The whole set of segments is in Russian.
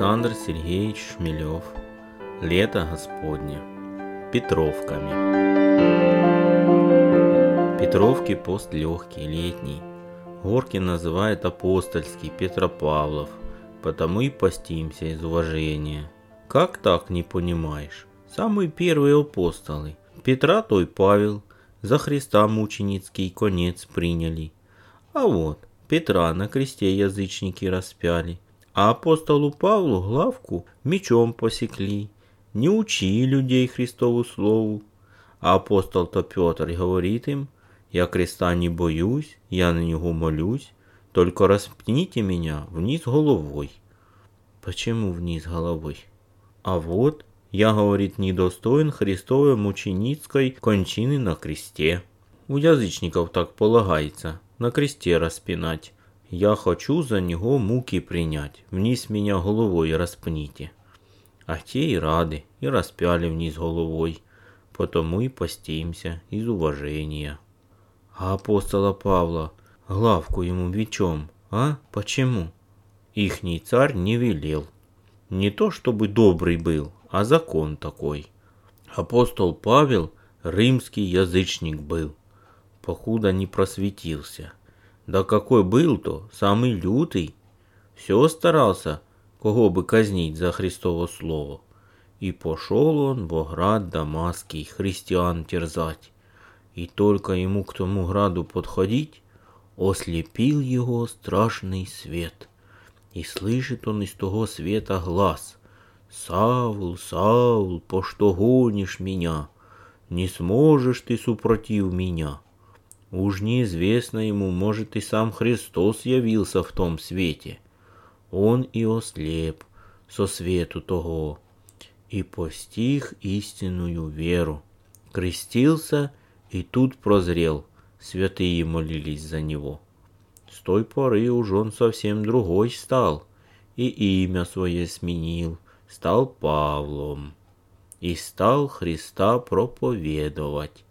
Александр Сергеевич Шмелев. Лето Господне. Петровками. Петровки пост легкий, летний. Горкин называет апостольский Петропавлов, потому и постимся из уважения. Как так не понимаешь? Самые первые апостолы. Петра той Павел, за Христа мученицкий конец приняли. А вот, Петра на кресте язычники распяли – а апостолу Павлу главку мечом посекли. Не учи людей Христову слову. А апостол-то Петр говорит им, я креста не боюсь, я на него молюсь, только распните меня вниз головой. Почему вниз головой? А вот, я, говорит, недостоин Христовой мученицкой кончины на кресте. У язычников так полагается, на кресте распинать. Я хочу за него муки принять, вниз меня головой распните. А те и рады, и распяли вниз головой, потому и постимся из уважения. А апостола Павла главку ему бичом, а? Почему? Ихний царь не велел. Не то чтобы добрый был, а закон такой. Апостол Павел римский язычник был, покуда не просветился. Да какой был-то, самый лютый. Все старался, кого бы казнить за Христово слово. И пошел он в град Дамасский христиан терзать. И только ему к тому граду подходить, ослепил его страшный свет. И слышит он из того света глаз. «Савл, Савл, по что гонишь меня? Не сможешь ты супротив меня». Уж неизвестно ему, может и сам Христос явился в том свете. Он и ослеп со свету того, и постиг истинную веру. Крестился и тут прозрел, святые молились за него. С той поры уж он совсем другой стал, и имя свое сменил, стал Павлом, и стал Христа проповедовать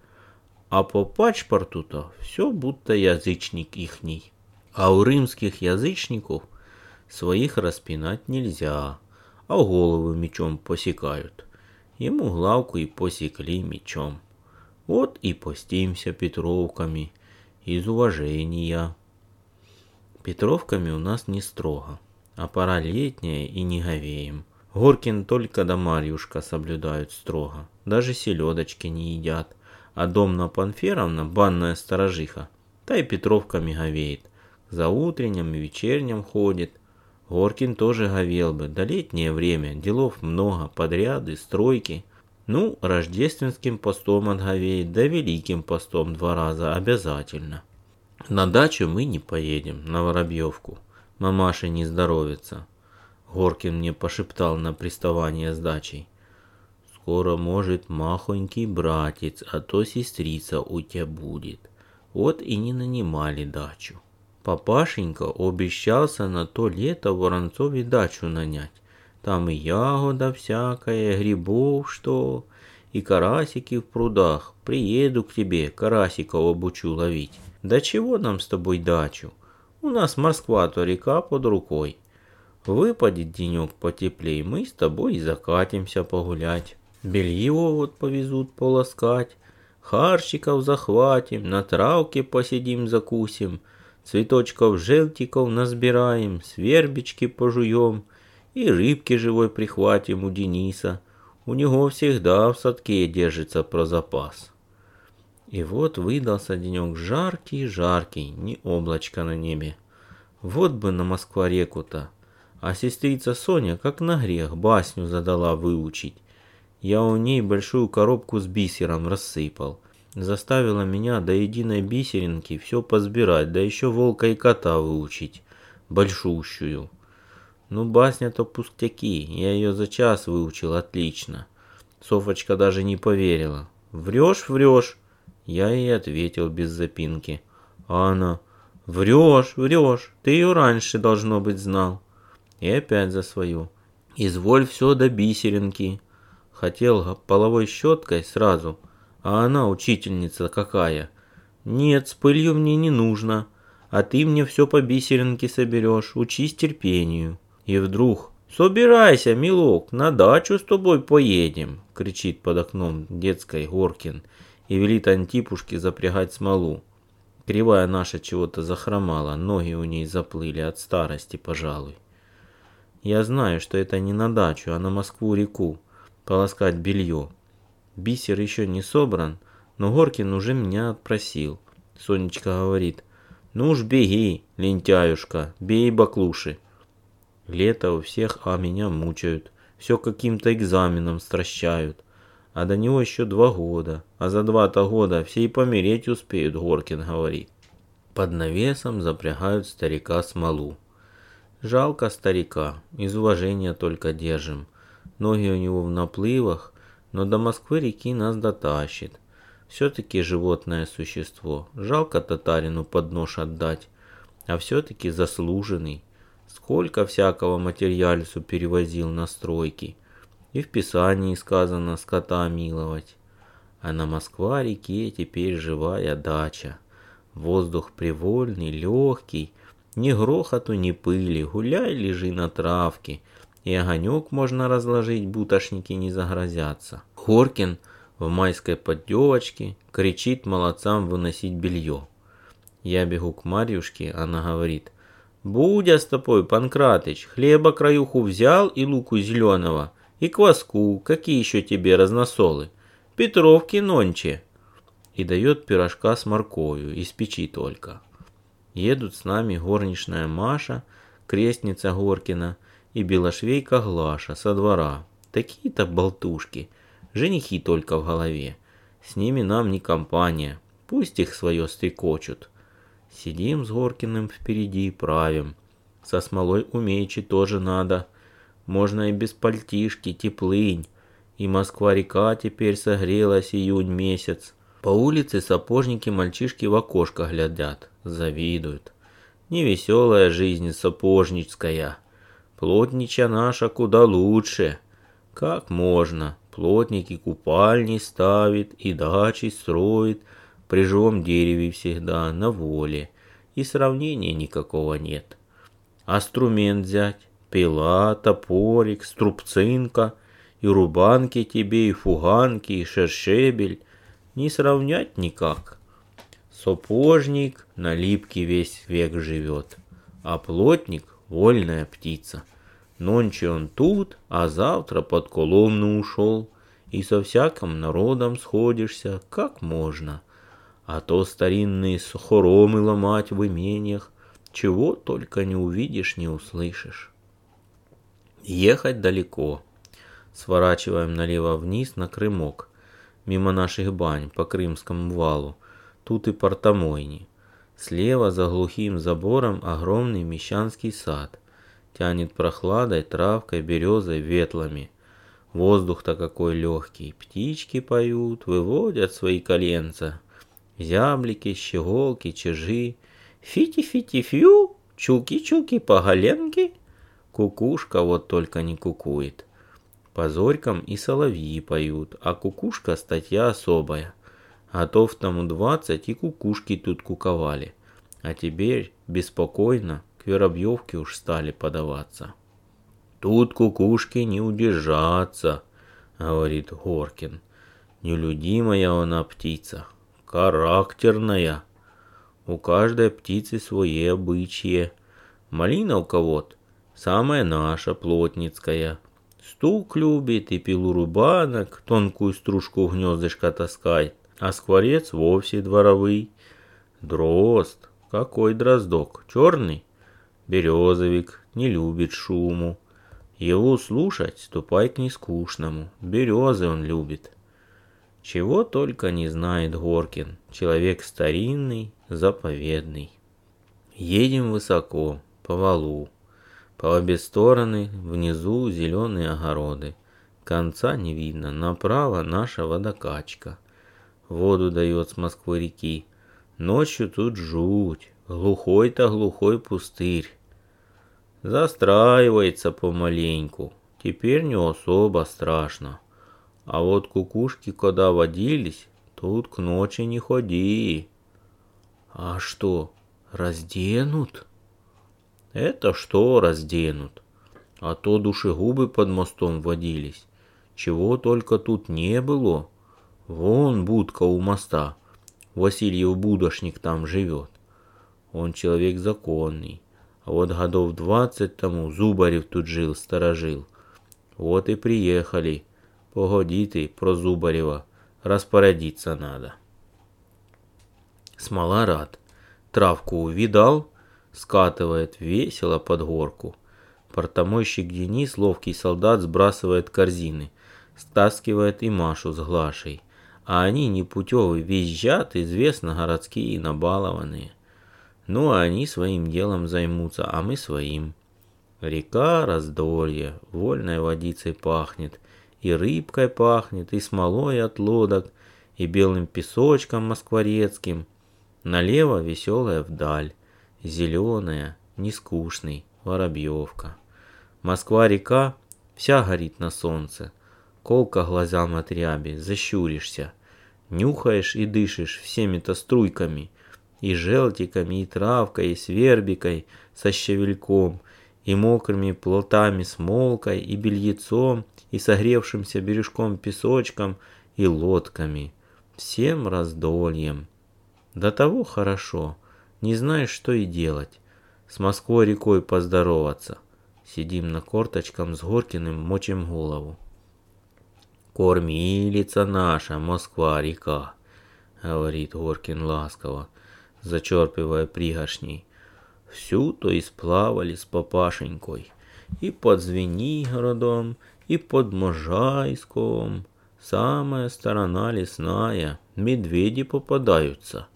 а по пачпорту-то все будто язычник ихний. А у римских язычников своих распинать нельзя, а головы мечом посекают. Ему главку и посекли мечом. Вот и постимся Петровками из уважения. Петровками у нас не строго, а пора летняя и не говеем. Горкин только да Марьюшка соблюдают строго, даже селедочки не едят а Домна Панферовна, банная сторожиха, та и Петровками говеет. За утренним и вечерним ходит. Горкин тоже говел бы, да летнее время, делов много, подряды, стройки. Ну, рождественским постом отговеет, да великим постом два раза обязательно. На дачу мы не поедем, на Воробьевку. Мамаша не здоровится. Горкин мне пошептал на приставание с дачей. Скоро, может, махонький братец, а то сестрица у тебя будет. Вот и не нанимали дачу. Папашенька обещался на то лето Воронцове дачу нанять. Там и ягода всякая, грибов что, и карасики в прудах. Приеду к тебе, карасиков обучу ловить. Да чего нам с тобой дачу? У нас Москва-то река под рукой. Выпадет денек потеплей, мы с тобой и закатимся погулять. Белье вот повезут полоскать, харчиков захватим, на травке посидим закусим, цветочков желтиков насбираем, свербички пожуем и рыбки живой прихватим у Дениса. У него всегда в садке держится про запас. И вот выдался денек жаркий-жаркий, не облачко на небе. Вот бы на Москва-реку-то. А сестрица Соня, как на грех, басню задала выучить. Я у ней большую коробку с бисером рассыпал. Заставила меня до единой бисеринки все позбирать, да еще волка и кота выучить. Большущую. Ну, басня-то пустяки. Я ее за час выучил отлично. Софочка даже не поверила. Врешь, врешь. Я ей ответил без запинки. А она, врешь, врешь. Ты ее раньше, должно быть, знал. И опять за свою. Изволь все до бисеринки. Хотел половой щеткой сразу, а она учительница какая. Нет, с пылью мне не нужно, а ты мне все по бисеринке соберешь, учись терпению. И вдруг «Собирайся, милок, на дачу с тобой поедем!» — кричит под окном детской Горкин и велит Антипушке запрягать смолу. Кривая наша чего-то захромала, ноги у ней заплыли от старости, пожалуй. Я знаю, что это не на дачу, а на Москву-реку, полоскать белье. Бисер еще не собран, но Горкин уже меня отпросил. Сонечка говорит, ну уж беги, лентяюшка, бей баклуши. Лето у всех, а меня мучают. Все каким-то экзаменом стращают. А до него еще два года. А за два-то года все и помереть успеют, Горкин говорит. Под навесом запрягают старика смолу. Жалко старика, из уважения только держим. Ноги у него в наплывах, но до Москвы реки нас дотащит. Все-таки животное существо. Жалко татарину под нож отдать, а все-таки заслуженный. Сколько всякого материальсу перевозил на стройки. И в Писании сказано скота миловать. А на Москва-реке теперь живая дача. Воздух привольный, легкий, ни грохоту, ни пыли, гуляй, лежи на травке, и огонек можно разложить, бутошники не загрозятся. Хоркин в майской поддевочке кричит молодцам выносить белье. Я бегу к Марьюшке, она говорит – Будя с тобой, Панкратыч, хлеба краюху взял и луку зеленого, и кваску, какие еще тебе разносолы, Петровки нонче. И дает пирожка с морковью, из печи только. Едут с нами горничная Маша, крестница Горкина и белошвейка Глаша со двора. Такие-то болтушки, женихи только в голове. С ними нам не компания, пусть их свое стрекочут. Сидим с Горкиным впереди, правим. Со смолой умеючи тоже надо. Можно и без пальтишки, теплынь. И Москва-река теперь согрелась июнь месяц. По улице сапожники мальчишки в окошко глядят, завидуют. Невеселая жизнь сапожническая. Плотнича наша куда лучше. Как можно? Плотники купальни ставит и дачи строит, при живом дереве всегда, на воле, и сравнения никакого нет. Аструмент взять, пила, топорик, струбцинка, и рубанки тебе, и фуганки, и шершебель, не сравнять никак. Сапожник на липке весь век живет, а плотник — вольная птица. Нонче он тут, а завтра под Коломну ушел, и со всяким народом сходишься, как можно — а то старинные хоромы ломать в имениях, чего только не увидишь, не услышишь. Ехать далеко. Сворачиваем налево вниз на Крымок, мимо наших бань по Крымскому валу. Тут и портомойни. Слева за глухим забором огромный мещанский сад. Тянет прохладой, травкой, березой, ветлами. Воздух-то какой легкий. Птички поют, выводят свои коленца. Зяблики, щеголки, чижи, фити-фити-фью, чуки-чуки, поголенки. Кукушка вот только не кукует. По зорькам и соловьи поют, а кукушка статья особая. Готов тому двадцать и кукушки тут куковали. А теперь беспокойно к Воробьевке уж стали подаваться. Тут кукушки не удержаться, говорит Горкин. Нелюдимая она птица, характерная. У каждой птицы свои обычаи. Малина у кого-то самая наша, плотницкая. Стук любит и пилу рубанок, тонкую стружку в гнездышко таскает. А скворец вовсе дворовый. Дрозд. Какой дроздок? Черный? Березовик. Не любит шуму. Его слушать ступай к нескучному. Березы он любит. Чего только не знает Горкин, человек старинный, заповедный. Едем высоко, по валу. По обе стороны, внизу зеленые огороды. Конца не видно, направо наша водокачка. Воду дает с Москвы реки. Ночью тут жуть, глухой-то глухой пустырь. Застраивается помаленьку, теперь не особо страшно. А вот кукушки, когда водились, тут к ночи не ходи. А что, разденут? Это что разденут? А то душегубы под мостом водились. Чего только тут не было. Вон будка у моста. Васильев будошник там живет. Он человек законный. А вот годов двадцать тому Зубарев тут жил, сторожил. Вот и приехали. Погоди ты про Зубарева. Распорядиться надо. Смола рад. Травку увидал, скатывает весело под горку. Портомойщик Денис, ловкий солдат, сбрасывает корзины, стаскивает и Машу с Глашей. А они непутевые визжат, известно, городские и набалованные. Ну, а они своим делом займутся, а мы своим. Река раздолье, вольной водицей пахнет, и рыбкой пахнет, и смолой от лодок, и белым песочком москворецким. Налево веселая вдаль, зеленая, нескучный, Воробьевка. Москва-река вся горит на солнце. Колко глазам от ряби, защуришься. Нюхаешь и дышишь всеми-то струйками. И желтиками, и травкой, и свербикой со щавельком, и мокрыми плотами с молкой, и бельецом, и согревшимся бережком песочком, и лодками. Всем раздольем. До того хорошо, не знаешь, что и делать. С Москвой рекой поздороваться. Сидим на корточкам с Горкиным, мочим голову. «Кормилица наша, Москва-река», — говорит Горкин ласково, зачерпывая пригоршней. Всю-то исплавали с папашенькой. И под Звенигородом, и под Можайском. Самая сторона лесная, медведи попадаются.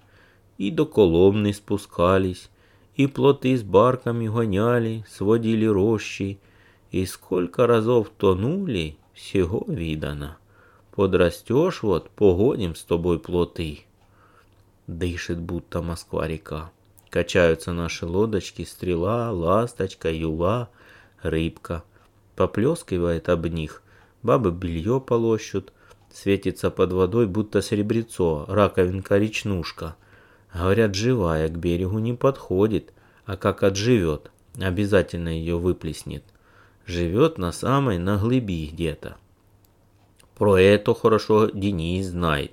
И до Коломны спускались, и плоты с барками гоняли, сводили рощи, и сколько разов тонули, всего видано. Подрастешь вот, погоним с тобой плоты. Дышит будто Москва-река. Качаются наши лодочки, стрела, ласточка, юла, рыбка. Поплескивает об них, бабы белье полощут, светится под водой, будто серебрецо, раковинка-речнушка. Говорят, живая к берегу не подходит, а как отживет, обязательно ее выплеснет. Живет на самой на глыби где-то. Про это хорошо Денис знает.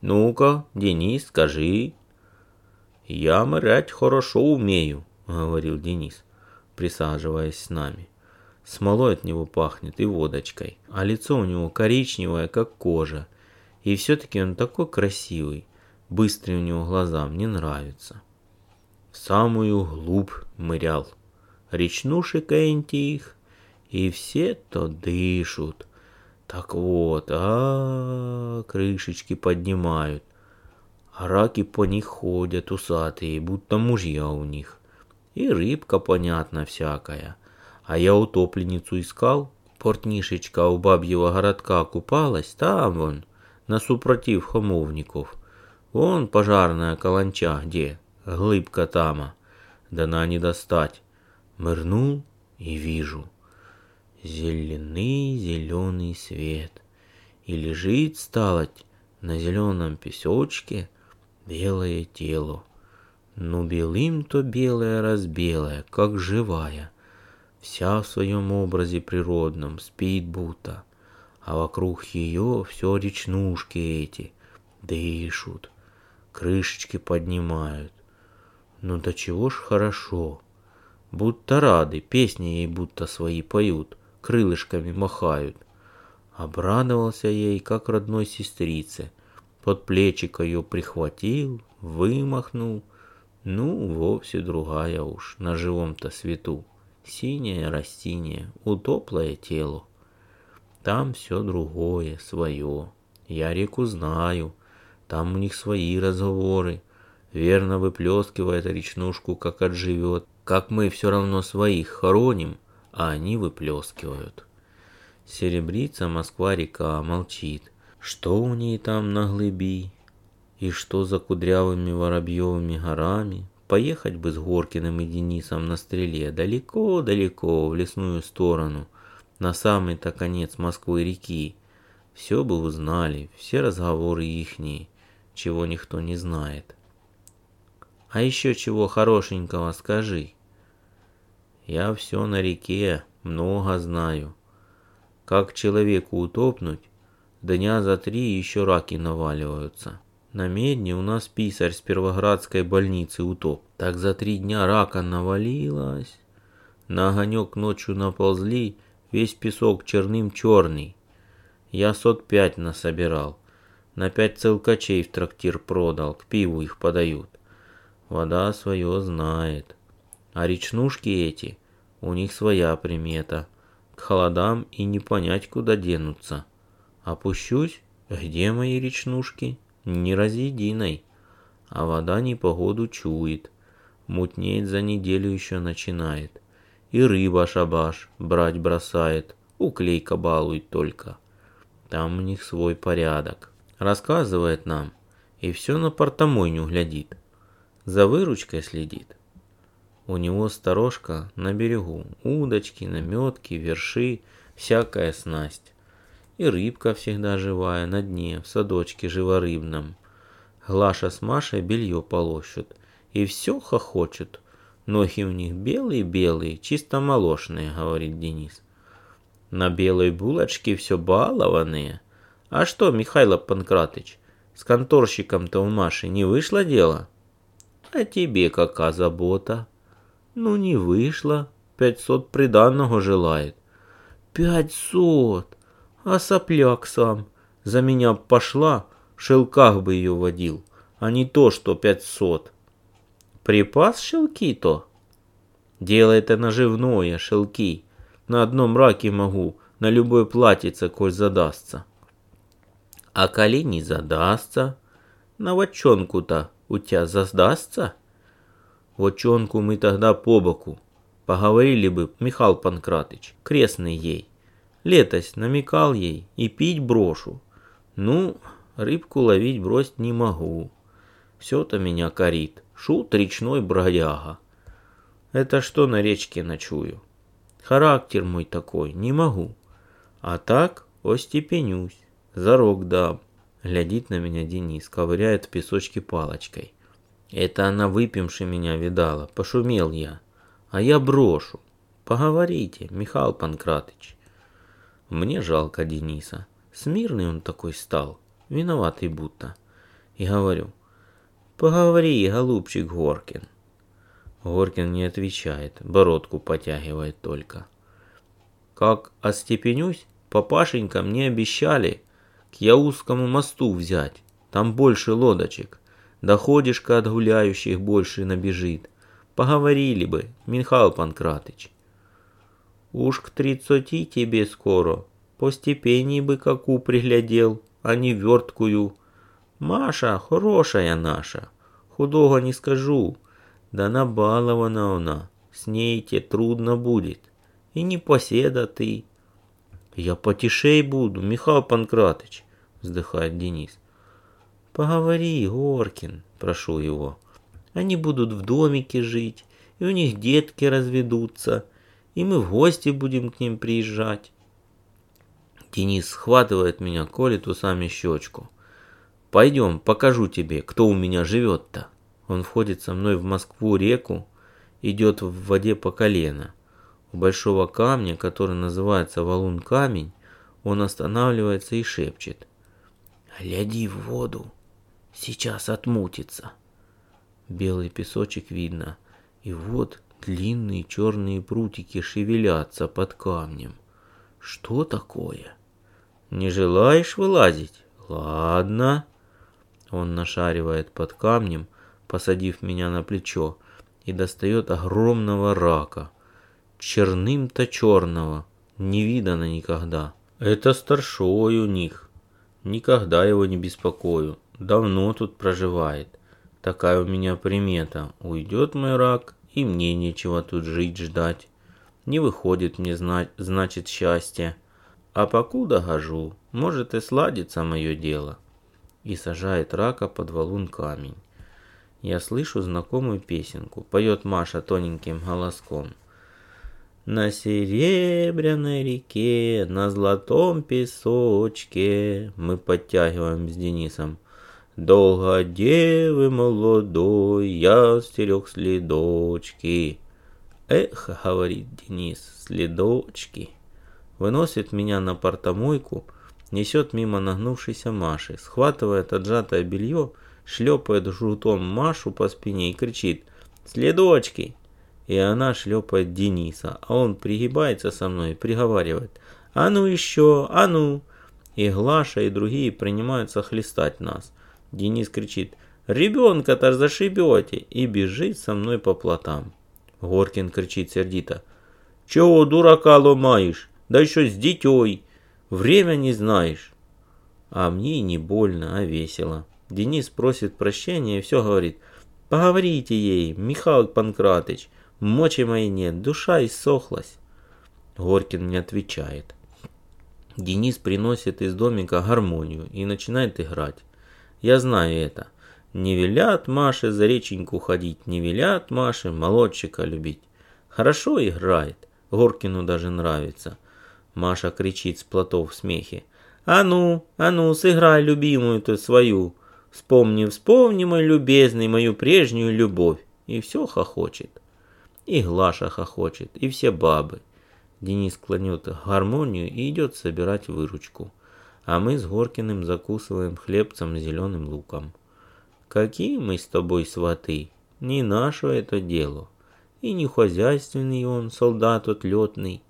Ну-ка, Денис, скажи. Я морять хорошо умею, говорил Денис, присаживаясь с нами. Смолой от него пахнет и водочкой, а лицо у него коричневое, как кожа. И все-таки он такой красивый. Быстрые у него глаза, мне нравится. В самую глубь мырял. Речнушек их, и все то дышут. Так вот, а, крышечки поднимают. А раки по них ходят усатые, будто мужья у них. И рыбка, понятно, всякая. А я утопленницу искал, портнишечка у бабьего городка купалась, там вон, на супротив хомовников. Вон пожарная каланча где, глыбка тама. Да на не достать. Мырнул и вижу. Зеленый зеленый свет. И лежит сталоть на зеленом песочке белое тело. Ну белым-то белое разбелое, как живая. Вся в своем образе природном, спит будто. А вокруг ее все речнушки эти дышут крышечки поднимают. Ну до чего ж хорошо. Будто рады, песни ей будто свои поют, крылышками махают. Обрадовался ей, как родной сестрице. Под плечико ее прихватил, вымахнул. Ну, вовсе другая уж, на живом-то свету. Синее растение, утоплое тело. Там все другое, свое. Я реку знаю, там у них свои разговоры. Верно выплескивает речнушку, как отживет. Как мы все равно своих хороним, а они выплескивают. Серебрица Москва-река молчит. Что у ней там на глыби? И что за кудрявыми воробьевыми горами? Поехать бы с Горкиным и Денисом на стреле далеко-далеко в лесную сторону, на самый-то конец Москвы-реки. Все бы узнали, все разговоры ихние чего никто не знает. А еще чего хорошенького скажи. Я все на реке, Много знаю. Как человеку утопнуть, дня за три еще раки наваливаются. На медне у нас писарь с Первоградской больницы утоп. Так за три дня рака навалилась. На огонек ночью наползли, весь песок черным черный. Я сот пять насобирал. На пять целкачей в трактир продал, к пиву их подают. Вода свое знает. А речнушки эти, у них своя примета. К холодам и не понять, куда денутся. Опущусь, где мои речнушки? Не разъединой. А вода непогоду чует. Мутнеет за неделю еще начинает. И рыба шабаш брать бросает. Уклейка балует только. Там у них свой порядок. Рассказывает нам. И все на портомойню глядит. За выручкой следит. У него сторожка на берегу. Удочки, наметки, верши, всякая снасть. И рыбка всегда живая на дне, в садочке живорыбном. Глаша с Машей белье полощут. И все хохочут. Ноги у них белые-белые, чисто молочные, говорит Денис. На белой булочке все балованные. А что, Михайло Панкратыч, с конторщиком-то у Маши не вышло дело? А тебе какая забота? Ну не вышло. Пятьсот приданного желает. Пятьсот! А сопляк сам. За меня пошла, в шелках бы ее водил, а не то, что пятьсот. Припас шелки-то? Дело это наживное, шелки. На одном раке могу, на любой платьице, коль задастся. А коли не задастся, на вочонку-то у тебя задастся? Вочонку мы тогда по боку. Поговорили бы, Михаил Панкратыч, крестный ей. Летось намекал ей и пить брошу. Ну, рыбку ловить бросить не могу. Все-то меня корит. Шут речной бродяга. Это что на речке ночую? Характер мой такой, не могу. А так остепенюсь, зарок дам. Глядит на меня Денис, ковыряет в песочке палочкой. Это она выпивши меня видала, пошумел я. А я брошу. Поговорите, Михаил Панкратыч. Мне жалко Дениса. Смирный он такой стал, виноватый будто. И говорю, поговори, голубчик Горкин. Горкин не отвечает, бородку потягивает только. Как остепенюсь, папашенька мне обещали к Яузскому мосту взять. Там больше лодочек. Доходишь-ка от гуляющих больше набежит. Поговорили бы, Михаил Панкратыч. Уж к тридцати тебе скоро. По степени бы каку приглядел, а не верткую. Маша хорошая наша. Худого не скажу. Да набалована она. С ней тебе трудно будет. И не поседа ты. Я потишей буду, Михаил Панкратыч, вздыхает Денис. Поговори, Горкин, прошу его. Они будут в домике жить, и у них детки разведутся, и мы в гости будем к ним приезжать. Денис схватывает меня, колет усами щечку. Пойдем, покажу тебе, кто у меня живет-то. Он входит со мной в Москву-реку, идет в воде по колено. У большого камня, который называется валун-камень, он останавливается и шепчет. «Гляди в воду, Сейчас отмутится. Белый песочек видно. И вот длинные черные прутики шевелятся под камнем. Что такое? Не желаешь вылазить? Ладно. Он нашаривает под камнем, посадив меня на плечо, и достает огромного рака. Черным-то черного, не видано никогда. Это старшой у них. Никогда его не беспокою давно тут проживает. Такая у меня примета. Уйдет мой рак, и мне нечего тут жить ждать. Не выходит мне знать, значит счастье. А покуда гожу, может и сладится мое дело. И сажает рака под валун камень. Я слышу знакомую песенку. Поет Маша тоненьким голоском. На серебряной реке, на золотом песочке мы подтягиваем с Денисом. Долго девы молодой, я стерег следочки. Эх, говорит Денис, следочки. Выносит меня на портомойку, несет мимо нагнувшейся Маши, схватывает отжатое белье, шлепает жутом Машу по спине и кричит «Следочки!» И она шлепает Дениса, а он пригибается со мной и приговаривает «А ну еще, а ну!» И Глаша и другие принимаются хлестать нас. Денис кричит «Ребенка-то зашибете!» и бежит со мной по плотам. Горкин кричит сердито «Чего дурака ломаешь? Да еще с дитей! Время не знаешь!» А мне не больно, а весело. Денис просит прощения и все говорит «Поговорите ей, Михаил Панкратыч, мочи моей нет, душа иссохлась». Горкин не отвечает. Денис приносит из домика гармонию и начинает играть. Я знаю это. Не велят Маше за реченьку ходить, не велят Маше молодчика любить. Хорошо играет, Горкину даже нравится. Маша кричит с плотов в смехе. А ну, а ну, сыграй любимую-то свою. Вспомни, вспомни, мой любезный, мою прежнюю любовь. И все хохочет. И Глаша хохочет, и все бабы. Денис клонет гармонию и идет собирать выручку. А мы с Горкиным закусываем хлебцем с зеленым луком. Какие мы с тобой сваты? Не наше это дело. И не хозяйственный он, солдат отлетный,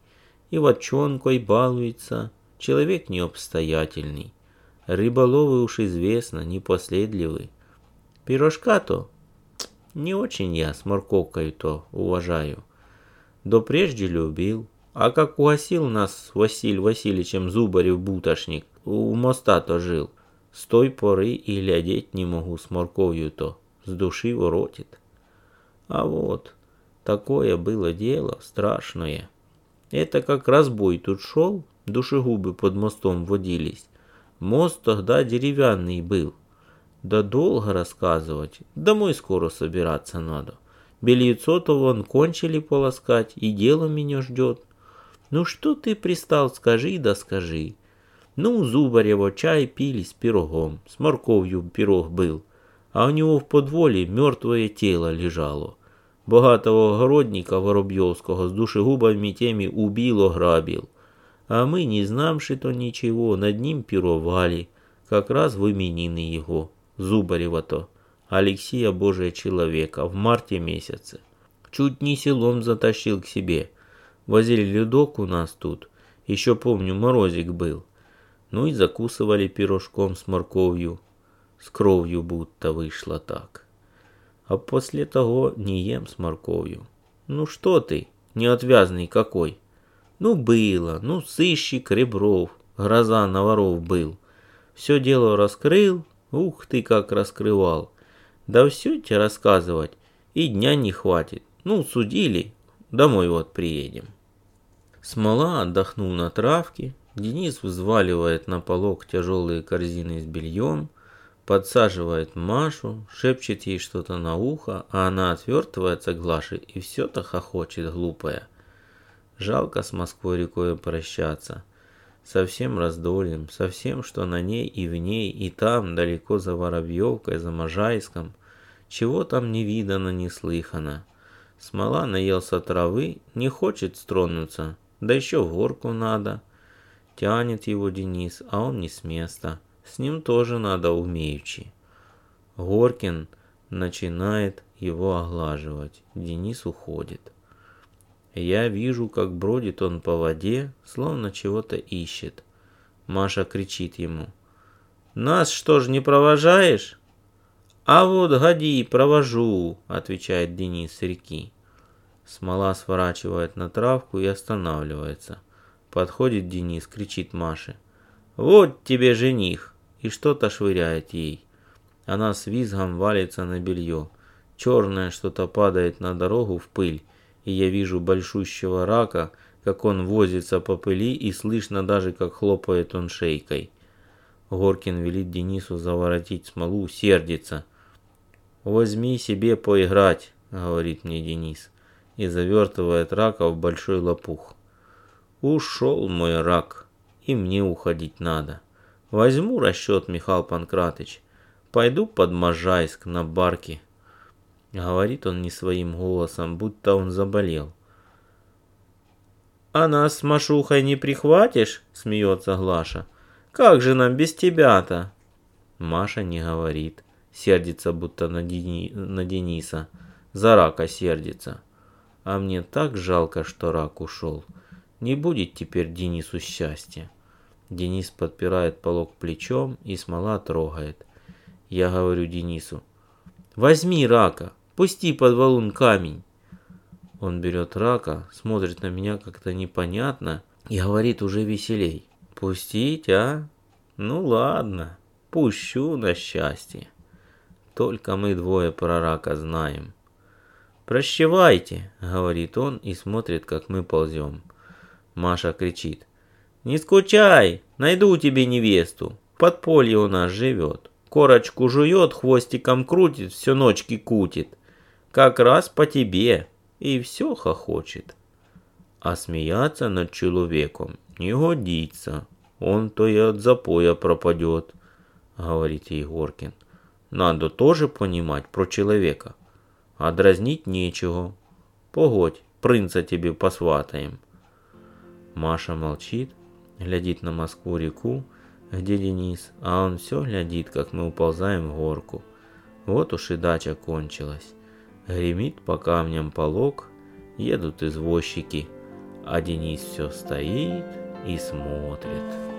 и ватчонкой балуется, человек необстоятельный. Рыболовы уж известно, непоследливый. Пирожка-то не очень я с морковкой-то уважаю. Да прежде любил, а как угасил нас Василь Васильевичем Зубарев у моста-то жил. С той поры и глядеть не могу с морковью-то, с души воротит. А вот, такое было дело страшное. Это как разбой тут шел, душегубы под мостом водились. Мост тогда деревянный был. Да долго рассказывать, домой скоро собираться надо. Бельецо-то вон кончили полоскать, и дело меня ждет. Ну что ты пристал, скажи да скажи. Ну, Зубарева чай пили с пирогом, с морковью пирог был, а у него в подволі мертвое тело лежало. Богатого огородника Воробьевского с душегубами теми убил, ограбил. А мы, не знамши то ничего, над ним пировали, как раз в именины его, Зубарева-то, Алексея Божия человека, в марте месяце. Чуть не селом затащил к себе – Возили ледок у нас тут. Еще помню, морозик был. Ну и закусывали пирожком с морковью. С кровью будто вышло так. А после того не ем с морковью. Ну что ты, неотвязный какой. Ну было, ну сыщик Ребров, гроза на воров был. Все дело раскрыл, ух ты как раскрывал. Да все тебе рассказывать, и дня не хватит. Ну, судили, домой вот приедем. Смола отдохнул на травке, Денис взваливает на полок тяжелые корзины с бельем, подсаживает Машу, шепчет ей что-то на ухо, а она отвертывается к Глаше и все-то хохочет глупая. Жалко с Москвой рекой прощаться. Со всем раздольем, со всем, что на ней и в ней, и там, далеко за Воробьевкой, за Можайском. Чего там не видано, не слыхано. Смола наелся травы, не хочет стронуться, да еще в горку надо. Тянет его Денис, а он не с места. С ним тоже надо умеючи. Горкин начинает его оглаживать. Денис уходит. Я вижу, как бродит он по воде, словно чего-то ищет. Маша кричит ему. «Нас что ж не провожаешь?» «А вот годи, провожу», отвечает Денис с реки. Смола сворачивает на травку и останавливается. Подходит Денис, кричит Маше. «Вот тебе жених!» И что-то швыряет ей. Она с визгом валится на белье. Черное что-то падает на дорогу в пыль, и я вижу большущего рака, как он возится по пыли, и слышно даже, как хлопает он шейкой. Горкин велит Денису заворотить смолу, сердится. «Возьми себе поиграть», — говорит мне Денис и завертывает рака в большой лопух. Ушел мой рак, и мне уходить надо. Возьму расчет, Михаил Панкратыч. Пойду под Можайск на барке. Говорит он не своим голосом, будто он заболел. А нас с Машухой не прихватишь? Смеется Глаша. Как же нам без тебя-то? Маша не говорит. Сердится будто на, Дени... на Дениса. За рака сердится. А мне так жалко, что рак ушел. Не будет теперь Денису счастья. Денис подпирает полог плечом и смола трогает. Я говорю Денису, возьми рака, пусти под валун камень. Он берет рака, смотрит на меня как-то непонятно и говорит уже веселей. Пустить, а? Ну ладно, пущу на счастье. Только мы двое про рака знаем. «Прощевайте», — говорит он и смотрит, как мы ползем. Маша кричит. «Не скучай, найду тебе невесту. Подполье у нас живет. Корочку жует, хвостиком крутит, все ночки кутит. Как раз по тебе. И все хохочет. А смеяться над человеком не годится. Он то и от запоя пропадет, говорит Егоркин. Надо тоже понимать про человека. А дразнить нечего. Погодь, принца тебе посватаем. Маша молчит, глядит на Москву-реку, где Денис, а он все глядит, как мы уползаем в горку. Вот уж и дача кончилась. Гремит по камням полог, едут извозчики, а Денис все стоит и смотрит.